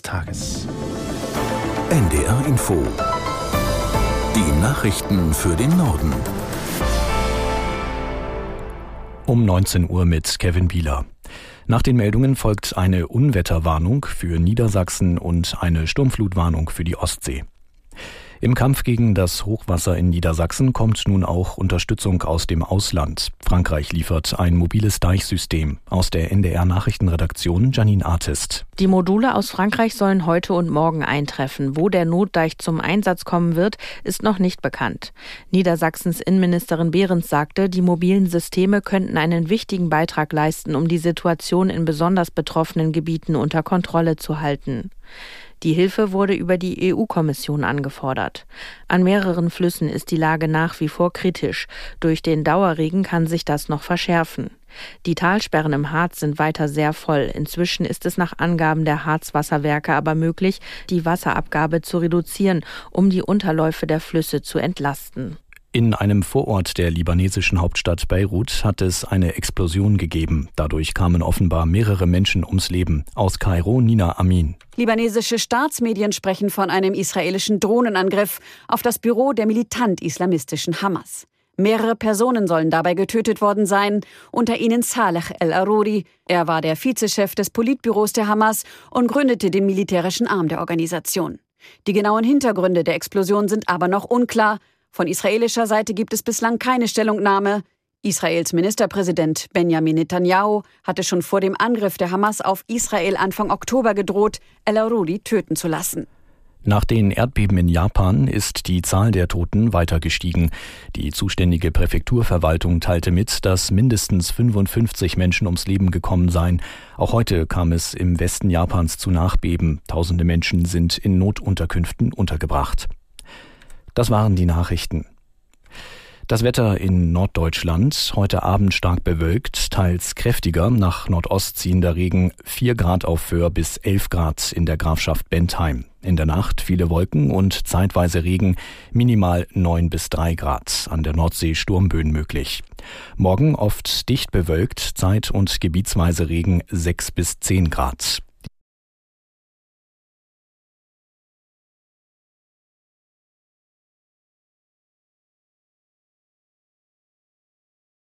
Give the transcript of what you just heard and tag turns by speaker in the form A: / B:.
A: des Tages.
B: NDR Info. Die Nachrichten für den Norden.
C: Um 19 Uhr mit Kevin Bieler. Nach den Meldungen folgt eine Unwetterwarnung für Niedersachsen und eine Sturmflutwarnung für die Ostsee. Im Kampf gegen das Hochwasser in Niedersachsen kommt nun auch Unterstützung aus dem Ausland. Frankreich liefert ein mobiles Deichsystem. Aus der NDR Nachrichtenredaktion Janine Artist.
D: Die Module aus Frankreich sollen heute und morgen eintreffen. Wo der Notdeich zum Einsatz kommen wird, ist noch nicht bekannt. Niedersachsens Innenministerin Behrens sagte, die mobilen Systeme könnten einen wichtigen Beitrag leisten, um die Situation in besonders betroffenen Gebieten unter Kontrolle zu halten. Die Hilfe wurde über die EU-Kommission angefordert. An mehreren Flüssen ist die Lage nach wie vor kritisch. Durch den Dauerregen kann sich das noch verschärfen. Die Talsperren im Harz sind weiter sehr voll. Inzwischen ist es nach Angaben der Harzwasserwerke aber möglich, die Wasserabgabe zu reduzieren, um die Unterläufe der Flüsse zu entlasten.
C: In einem Vorort der libanesischen Hauptstadt Beirut hat es eine Explosion gegeben. Dadurch kamen offenbar mehrere Menschen ums Leben. Aus Kairo Nina Amin.
E: Libanesische Staatsmedien sprechen von einem israelischen Drohnenangriff auf das Büro der militant-islamistischen Hamas. Mehrere Personen sollen dabei getötet worden sein, unter ihnen Saleh el-Aruri. Er war der Vizechef des Politbüros der Hamas und gründete den militärischen Arm der Organisation. Die genauen Hintergründe der Explosion sind aber noch unklar. Von israelischer Seite gibt es bislang keine Stellungnahme. Israels Ministerpräsident Benjamin Netanyahu hatte schon vor dem Angriff der Hamas auf Israel Anfang Oktober gedroht, El-Aruri töten zu lassen.
C: Nach den Erdbeben in Japan ist die Zahl der Toten weiter gestiegen. Die zuständige Präfekturverwaltung teilte mit, dass mindestens 55 Menschen ums Leben gekommen seien. Auch heute kam es im Westen Japans zu Nachbeben. Tausende Menschen sind in Notunterkünften untergebracht. Das waren die Nachrichten. Das Wetter in Norddeutschland heute Abend stark bewölkt, teils kräftiger, nach Nordost ziehender Regen 4 Grad auf Föhr bis 11 Grad in der Grafschaft Bentheim. In der Nacht viele Wolken und zeitweise Regen, minimal 9 bis 3 Grad, an der Nordsee Sturmböen möglich. Morgen oft dicht bewölkt, zeit- und gebietsweise Regen 6 bis 10 Grad.